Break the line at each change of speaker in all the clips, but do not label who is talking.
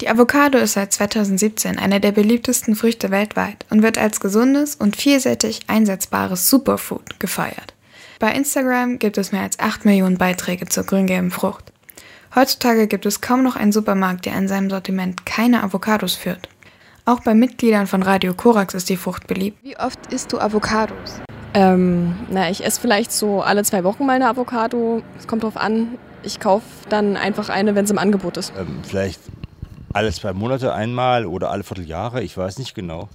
Die Avocado ist seit 2017 eine der beliebtesten Früchte weltweit und wird als gesundes und vielseitig einsetzbares Superfood gefeiert. Bei Instagram gibt es mehr als 8 Millionen Beiträge zur grüngelben Frucht. Heutzutage gibt es kaum noch einen Supermarkt, der in seinem Sortiment keine Avocados führt. Auch bei Mitgliedern von Radio Korax ist die Frucht beliebt.
Wie oft isst du Avocados?
Ähm, na, ich esse vielleicht so alle zwei Wochen mal eine Avocado. Es kommt drauf an. Ich kaufe dann einfach eine, wenn es im Angebot ist.
Ähm, vielleicht alle zwei Monate einmal oder alle Vierteljahre, ich weiß nicht genau.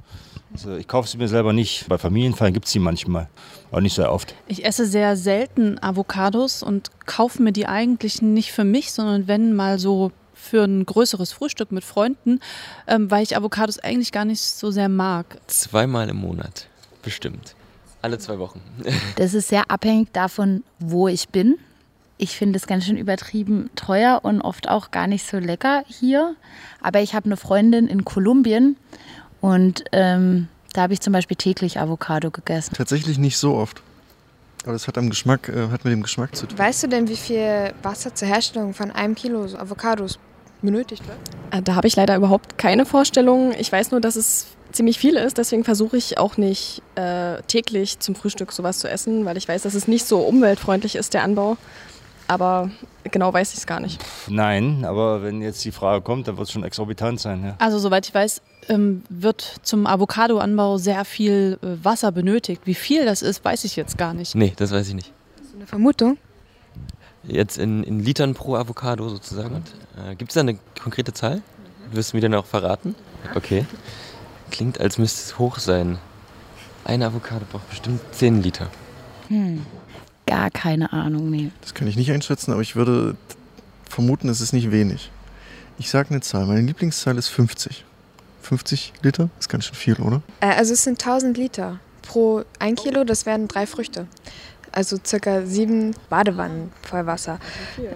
Also ich kaufe sie mir selber nicht. Bei Familienfeiern gibt es sie manchmal, aber nicht sehr oft.
Ich esse sehr selten Avocados und kaufe mir die eigentlich nicht für mich, sondern wenn mal so für ein größeres Frühstück mit Freunden, ähm, weil ich Avocados eigentlich gar nicht so sehr mag.
Zweimal im Monat, bestimmt. Alle zwei Wochen.
Das ist sehr abhängig davon, wo ich bin. Ich finde es ganz schön übertrieben teuer und oft auch gar nicht so lecker hier. Aber ich habe eine Freundin in Kolumbien und ähm, da habe ich zum Beispiel täglich Avocado gegessen.
Tatsächlich nicht so oft. Aber das hat, am Geschmack, äh, hat mit dem Geschmack zu tun.
Weißt du denn, wie viel Wasser zur Herstellung von einem Kilo Avocados benötigt wird?
Äh, Da habe ich leider überhaupt keine Vorstellung. Ich weiß nur, dass es ziemlich viel ist. Deswegen versuche ich auch nicht äh, täglich zum Frühstück sowas zu essen, weil ich weiß, dass es nicht so umweltfreundlich ist, der Anbau. Aber genau weiß ich es gar nicht.
Nein, aber wenn jetzt die Frage kommt, dann wird es schon exorbitant sein. Ja.
Also soweit ich weiß, ähm, wird zum Avocadoanbau sehr viel äh, Wasser benötigt. Wie viel das ist, weiß ich jetzt gar nicht.
Nee, das weiß ich nicht.
Hast du eine Vermutung?
Jetzt in, in Litern pro Avocado sozusagen. Äh, Gibt es da eine konkrete Zahl? Wirst du mir dann auch verraten? Okay. Klingt, als müsste es hoch sein. Eine Avocado braucht bestimmt 10 Liter.
Hm. Gar keine Ahnung, nee.
Das kann ich nicht einschätzen, aber ich würde vermuten, es ist nicht wenig. Ich sage eine Zahl. Meine Lieblingszahl ist 50. 50 Liter ist ganz schön viel, oder?
Äh, also es sind 1000 Liter pro ein Kilo, das wären drei Früchte. Also circa sieben Badewannen voll Wasser.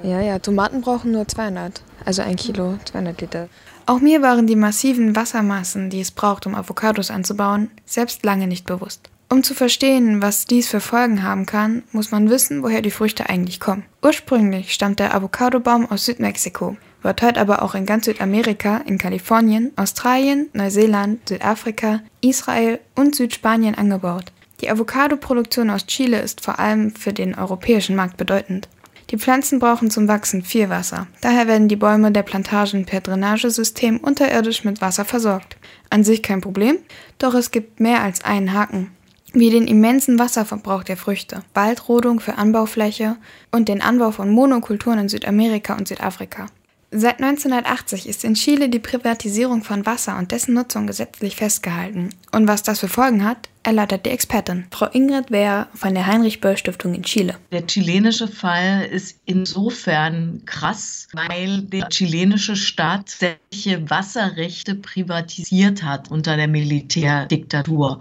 Ja, ja, Tomaten brauchen nur 200. Also ein Kilo, 200 Liter.
Auch mir waren die massiven Wassermassen, die es braucht, um Avocados anzubauen, selbst lange nicht bewusst. Um zu verstehen, was dies für Folgen haben kann, muss man wissen, woher die Früchte eigentlich kommen. Ursprünglich stammt der Avocadobaum aus Südmexiko, wird heute aber auch in ganz Südamerika, in Kalifornien, Australien, Neuseeland, Südafrika, Israel und Südspanien angebaut. Die Avocado-Produktion aus Chile ist vor allem für den europäischen Markt bedeutend. Die Pflanzen brauchen zum Wachsen viel Wasser. Daher werden die Bäume der Plantagen per Drainagesystem unterirdisch mit Wasser versorgt. An sich kein Problem, doch es gibt mehr als einen Haken. Wie den immensen Wasserverbrauch der Früchte, Waldrodung für Anbaufläche und den Anbau von Monokulturen in Südamerika und Südafrika. Seit 1980 ist in Chile die Privatisierung von Wasser und dessen Nutzung gesetzlich festgehalten. Und was das für Folgen hat, erläutert die Expertin, Frau Ingrid Wehr von der Heinrich-Böll-Stiftung in Chile.
Der chilenische Fall ist insofern krass, weil der chilenische Staat sämtliche Wasserrechte privatisiert hat unter der Militärdiktatur.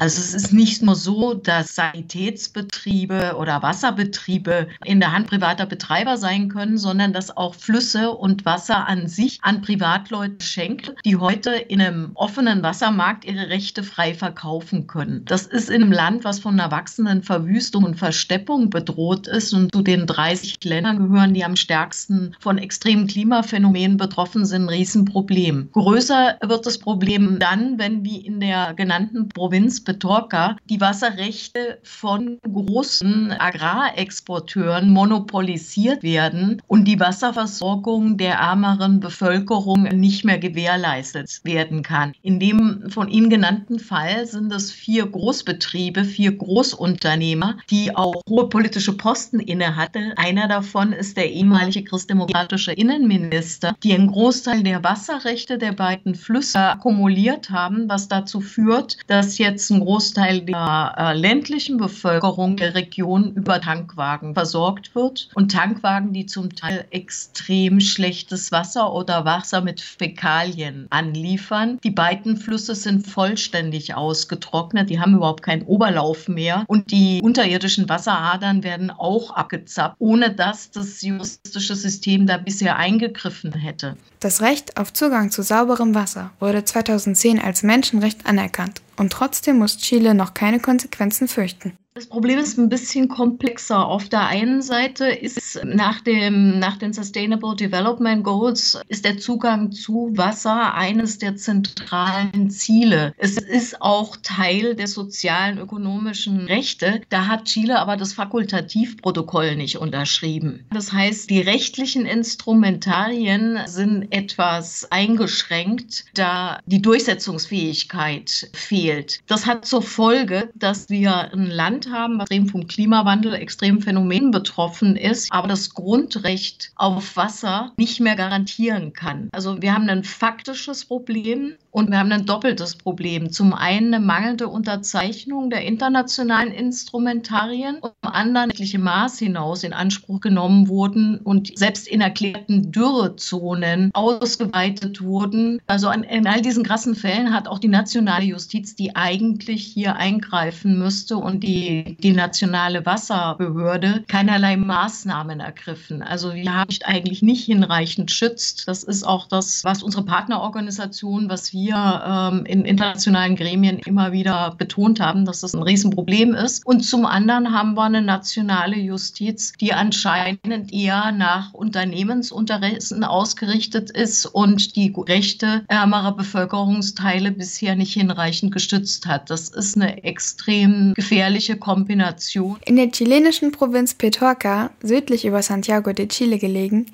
Also es ist nicht nur so, dass Sanitätsbetriebe oder Wasserbetriebe in der Hand privater Betreiber sein können, sondern dass auch Flüsse und Wasser an sich an Privatleute schenkt, die heute in einem offenen Wassermarkt ihre Rechte frei verkaufen können. Das ist in einem Land, was von einer wachsenden Verwüstung und Versteppung bedroht ist und zu den 30 Ländern gehören, die am stärksten von extremen Klimaphänomenen betroffen sind, ein Riesenproblem. Größer wird das Problem dann, wenn wie in der genannten Provinz Petorca die Wasserrechte von großen Agrarexporteuren monopolisiert werden und die Wasserversorgung der ärmeren Bevölkerung nicht mehr gewährleistet werden kann. In dem von Ihnen genannten Fall sind es vier Großbetriebe, vier Großunternehmer, die auch hohe politische Posten inne hatten. Einer davon ist der ehemalige christdemokratische Innenminister, die einen Großteil der Wasserrechte der beiden Flüsse akkumuliert haben, was dazu führt, dass jetzt ein Großteil der äh, ländlichen Bevölkerung der Region über Tankwagen versorgt wird. Und Tankwagen, die zum Teil extrem schlechtes Wasser oder Wasser mit Fäkalien anliefern. Die beiden Flüsse sind vollständig ausgetrocknet. Die haben überhaupt keinen Oberlauf mehr. Und die unterirdischen Wasseradern werden auch abgezappt, ohne dass das juristische System da bisher eingegriffen hätte.
Das Recht auf Zugang zu sauberem Wasser wurde 2010 als Menschenrecht anerkannt und trotzdem muss Chile noch keine Konsequenzen fürchten.
Das Problem ist ein bisschen komplexer. Auf der einen Seite ist nach, dem, nach den Sustainable Development Goals ist der Zugang zu Wasser eines der zentralen Ziele. Es ist auch Teil der sozialen, ökonomischen Rechte. Da hat Chile aber das Fakultativprotokoll nicht unterschrieben. Das heißt, die rechtlichen Instrumentarien sind etwas eingeschränkt, da die Durchsetzungsfähigkeit fehlt. Das hat zur Folge, dass wir ein Land Land haben, was extrem vom Klimawandel, extrem Phänomenen betroffen ist, aber das Grundrecht auf Wasser nicht mehr garantieren kann. Also wir haben ein faktisches Problem und wir haben ein doppeltes Problem. Zum einen eine mangelnde Unterzeichnung der internationalen Instrumentarien und zum anderen etliche Maß hinaus in Anspruch genommen wurden und selbst in erklärten Dürrezonen ausgeweitet wurden. Also in all diesen krassen Fällen hat auch die nationale Justiz, die eigentlich hier eingreifen müsste und die die, nationale Wasserbehörde keinerlei Maßnahmen ergriffen. Also wir haben eigentlich nicht hinreichend schützt. Das ist auch das, was unsere Partnerorganisation, was wir ähm, in internationalen Gremien immer wieder betont haben, dass das ein Riesenproblem ist. Und zum anderen haben wir eine nationale Justiz, die anscheinend eher nach Unternehmensinteressen ausgerichtet ist und die Rechte ärmerer Bevölkerungsteile bisher nicht hinreichend gestützt hat. Das ist eine extrem gefährliche Kombination.
In der chilenischen Provinz Petorca, südlich über Santiago de Chile gelegen,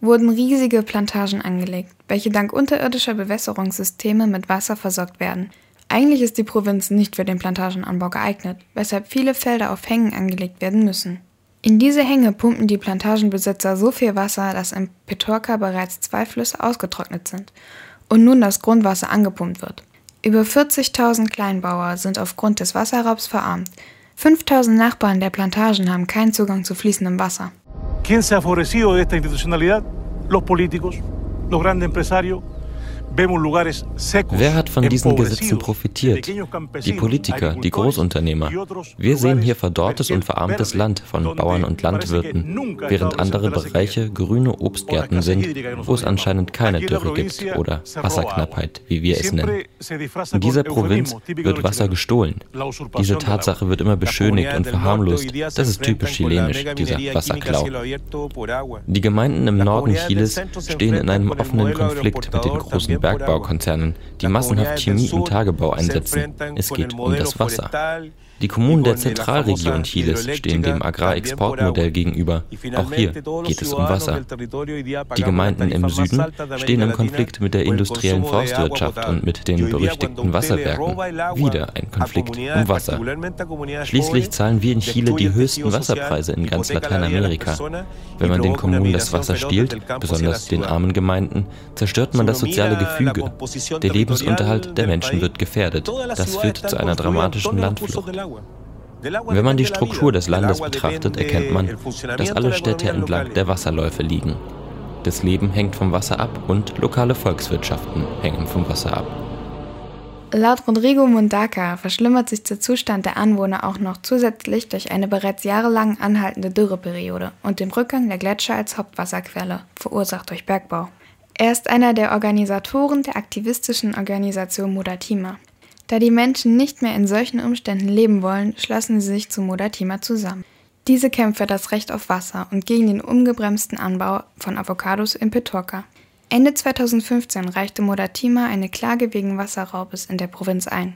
wurden riesige Plantagen angelegt, welche dank unterirdischer Bewässerungssysteme mit Wasser versorgt werden. Eigentlich ist die Provinz nicht für den Plantagenanbau geeignet, weshalb viele Felder auf Hängen angelegt werden müssen. In diese Hänge pumpen die Plantagenbesitzer so viel Wasser, dass in Petorca bereits zwei Flüsse ausgetrocknet sind und nun das Grundwasser angepumpt wird. Über 40.000 Kleinbauer sind aufgrund des Wasserraubs verarmt, 5000 Nachbarn der Plantagen haben keinen Zugang zu fließendem Wasser.
¿Quién se ha favorecido de esta institucionalidad? Los políticos, los grandes empresarios,
Wer hat von diesen Gesetzen profitiert? Die Politiker, die Großunternehmer. Wir sehen hier verdorrtes und verarmtes Land von Bauern und Landwirten, während andere Bereiche grüne Obstgärten sind, wo es anscheinend keine Dürre gibt oder Wasserknappheit, wie wir es nennen. In dieser Provinz wird Wasser gestohlen. Diese Tatsache wird immer beschönigt und verharmlost. Das ist typisch chilenisch, dieser Wasserklau. Die Gemeinden im Norden Chiles stehen in einem offenen Konflikt mit den großen Bergbaukonzernen, die massenhaft Chemie im Tagebau einsetzen. Es geht um das Wasser. Die Kommunen der Zentralregion Chiles stehen dem Agrarexportmodell gegenüber. Auch hier geht es um Wasser. Die Gemeinden im Süden stehen im Konflikt mit der industriellen Forstwirtschaft und mit den berüchtigten Wasserwerken. Wieder ein Konflikt um Wasser. Schließlich zahlen wir in Chile die höchsten Wasserpreise in ganz Lateinamerika. Wenn man den Kommunen das Wasser stiehlt, besonders den armen Gemeinden, zerstört man das soziale Gefüge. Der Lebensunterhalt der Menschen wird gefährdet. Das führt zu einer dramatischen Landflucht. Wenn man die Struktur des Landes betrachtet, erkennt man, dass alle Städte entlang der Wasserläufe liegen. Das Leben hängt vom Wasser ab und lokale Volkswirtschaften hängen vom Wasser ab.
Laut Rodrigo Mundaca verschlimmert sich der Zustand der Anwohner auch noch zusätzlich durch eine bereits jahrelang anhaltende Dürreperiode und den Rückgang der Gletscher als Hauptwasserquelle, verursacht durch Bergbau. Er ist einer der Organisatoren der aktivistischen Organisation Mudatima. Da die Menschen nicht mehr in solchen Umständen leben wollen, schlossen sie sich zu Modatima zusammen. Diese kämpft für das Recht auf Wasser und gegen den ungebremsten Anbau von Avocados in Petorca. Ende 2015 reichte Modatima eine Klage wegen Wasserraubes in der Provinz ein.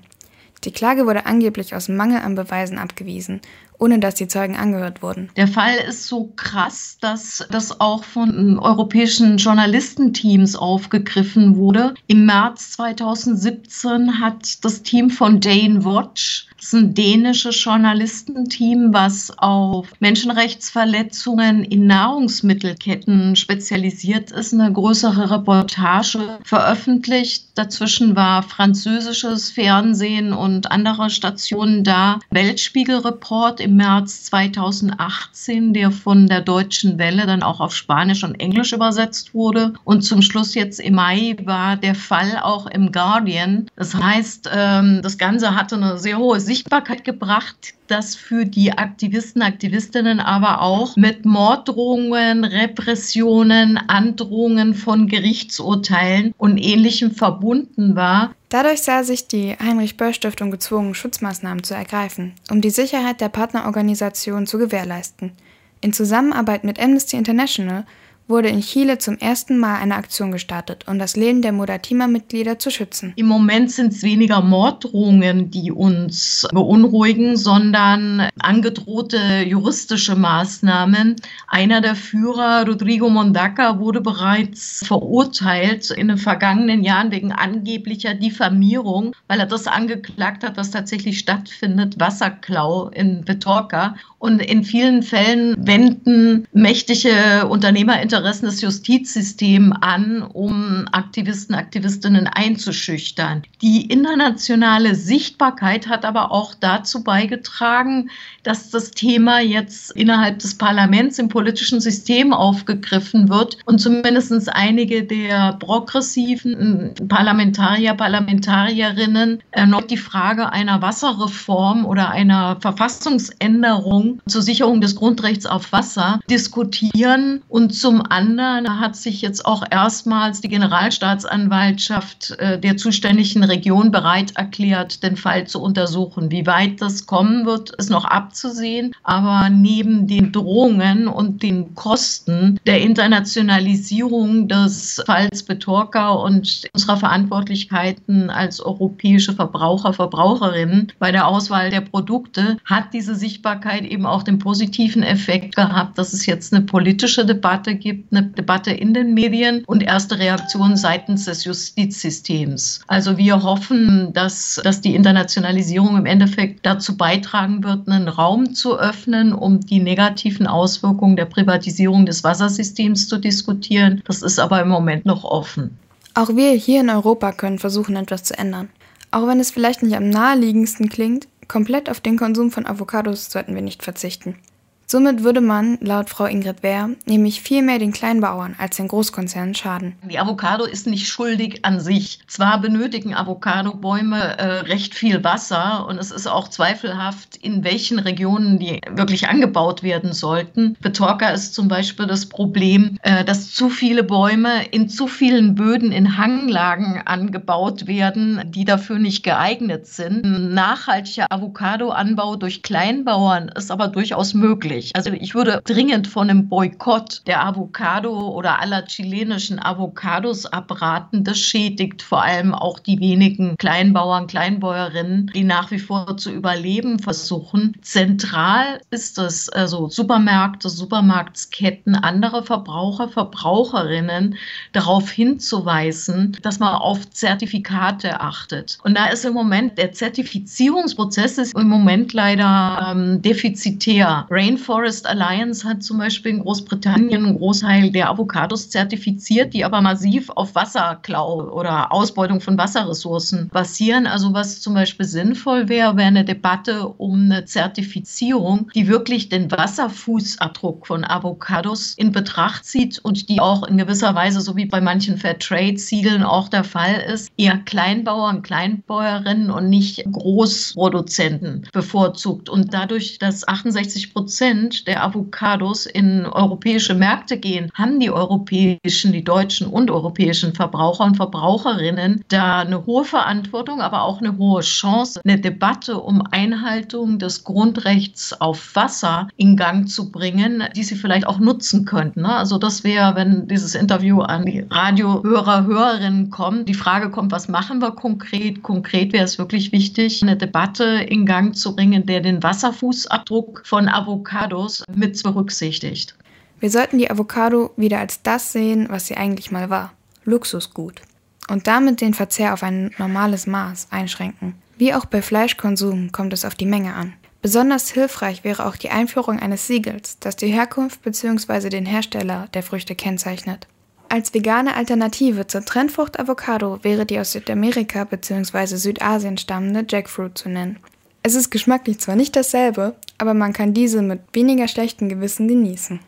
Die Klage wurde angeblich aus Mangel an Beweisen abgewiesen ohne dass die Zeugen angehört wurden.
Der Fall ist so krass, dass das auch von europäischen Journalistenteams aufgegriffen wurde. Im März 2017 hat das Team von Dane Watch, das ist ein dänisches Journalistenteam, was auf Menschenrechtsverletzungen in Nahrungsmittelketten spezialisiert ist, eine größere Reportage veröffentlicht. Dazwischen war französisches Fernsehen und andere Stationen da. Weltspiegelreport im März 2018, der von der Deutschen Welle dann auch auf Spanisch und Englisch übersetzt wurde. Und zum Schluss jetzt im Mai war der Fall auch im Guardian. Das heißt, ähm, das Ganze hatte eine sehr hohe Sichtbarkeit gebracht, das für die Aktivisten, Aktivistinnen aber auch mit Morddrohungen, Repressionen, Androhungen von Gerichtsurteilen und ähnlichem verbunden war.
Dadurch sah sich die Heinrich-Böll-Stiftung gezwungen, Schutzmaßnahmen zu ergreifen, um die Sicherheit der Partnerorganisation zu gewährleisten. In Zusammenarbeit mit Amnesty International wurde in Chile zum ersten Mal eine Aktion gestartet, um das Leben der Modatima-Mitglieder zu schützen.
Im Moment sind es weniger Morddrohungen, die uns beunruhigen, sondern angedrohte juristische Maßnahmen. Einer der Führer, Rodrigo Mondaca, wurde bereits verurteilt in den vergangenen Jahren wegen angeblicher Diffamierung, weil er das angeklagt hat, was tatsächlich stattfindet, Wasserklau in Petorca. Und in vielen Fällen wenden mächtige Unternehmerinteressen das Justizsystem an, um Aktivisten, Aktivistinnen einzuschüchtern. Die internationale Sichtbarkeit hat aber auch dazu beigetragen, dass das Thema jetzt innerhalb des Parlaments im politischen System aufgegriffen wird und zumindest einige der progressiven Parlamentarier, Parlamentarierinnen erneut die Frage einer Wasserreform oder einer Verfassungsänderung zur Sicherung des Grundrechts auf Wasser diskutieren. Und zum anderen hat sich jetzt auch erstmals die Generalstaatsanwaltschaft äh, der zuständigen Region bereit erklärt, den Fall zu untersuchen. Wie weit das kommen wird, ist noch abzusehen. Aber neben den Drohungen und den Kosten der Internationalisierung des Falls Betorka und unserer Verantwortlichkeiten als europäische Verbraucher, Verbraucherinnen bei der Auswahl der Produkte hat diese Sichtbarkeit eben eben auch den positiven Effekt gehabt, dass es jetzt eine politische Debatte gibt, eine Debatte in den Medien und erste Reaktionen seitens des Justizsystems. Also wir hoffen, dass, dass die Internationalisierung im Endeffekt dazu beitragen wird, einen Raum zu öffnen, um die negativen Auswirkungen der Privatisierung des Wassersystems zu diskutieren. Das ist aber im Moment noch offen.
Auch wir hier in Europa können versuchen, etwas zu ändern. Auch wenn es vielleicht nicht am naheliegendsten klingt, Komplett auf den Konsum von Avocados sollten wir nicht verzichten. Somit würde man, laut Frau Ingrid Wehr, nämlich viel mehr den Kleinbauern als den Großkonzernen schaden.
Die Avocado ist nicht schuldig an sich. Zwar benötigen Avocadobäume äh, recht viel Wasser und es ist auch zweifelhaft, in welchen Regionen die wirklich angebaut werden sollten. Betorka ist zum Beispiel das Problem, äh, dass zu viele Bäume in zu vielen Böden in Hanglagen angebaut werden, die dafür nicht geeignet sind. Ein nachhaltiger Avocadoanbau durch Kleinbauern ist aber durchaus möglich schwierig. Also ich würde dringend von einem Boykott der Avocado oder aller chilenischen Avocados abraten. Das schädigt vor allem auch die wenigen Kleinbauern, Kleinbäuerinnen, die nach wie vor zu überleben versuchen. Zentral ist es also Supermärkte, Supermarktsketten, andere Verbraucher, Verbraucherinnen darauf hinzuweisen, dass man auf Zertifikate achtet. Und da ist im Moment der Zertifizierungsprozess ist im Moment leider ähm, defizitär. Rainforest Rainforest Alliance hat zum Beispiel in Großbritannien einen Großteil der Avocados zertifiziert, die aber massiv auf Wasserklau oder Ausbeutung von Wasserressourcen basieren. Also was zum Beispiel sinnvoll wäre, wäre eine Debatte um eine Zertifizierung, die wirklich den Wasserfußabdruck von Avocados in Betracht zieht und die auch in gewisser Weise, so wie bei manchen Fairtrade-Siegeln auch der Fall ist, eher Kleinbauern, Kleinbäuerinnen und nicht Großproduzenten bevorzugt. Und dadurch, dass 68 Prozent Prozent der Avocados in europäische Märkte gehen, haben die europäischen, die deutschen und europäischen Verbraucher und Verbraucherinnen da eine hohe Verantwortung, aber auch eine hohe Chance, eine Debatte um Einhaltung des Grundrechts auf Wasser in Gang zu bringen, die sie vielleicht auch nutzen könnten. Ne? Also das wäre, wenn dieses Interview an die Radiohörer, Hörerinnen kommt, die Frage kommt, was machen wir konkret? Konkret wäre es wirklich wichtig, eine Debatte in Gang zu bringen, der den Wasserfußabdruck von Avocados Avocados mit berücksichtigt.
Wir sollten die Avocado wieder als das sehen, was sie eigentlich mal war. Luxusgut. Und damit den Verzehr auf ein normales Maß einschränken. Wie auch bei Fleischkonsum kommt es auf die Menge an. Besonders hilfreich wäre auch die Einführung eines Siegels, das die Herkunft bzw. den Hersteller der Früchte kennzeichnet. Als vegane Alternative zur Trendfrucht Avocado wäre die aus Südamerika bzw. Südasien stammende Jackfruit zu nennen. Es ist geschmacklich zwar nicht dasselbe, aber man kann diese mit weniger schlechtem Gewissen genießen.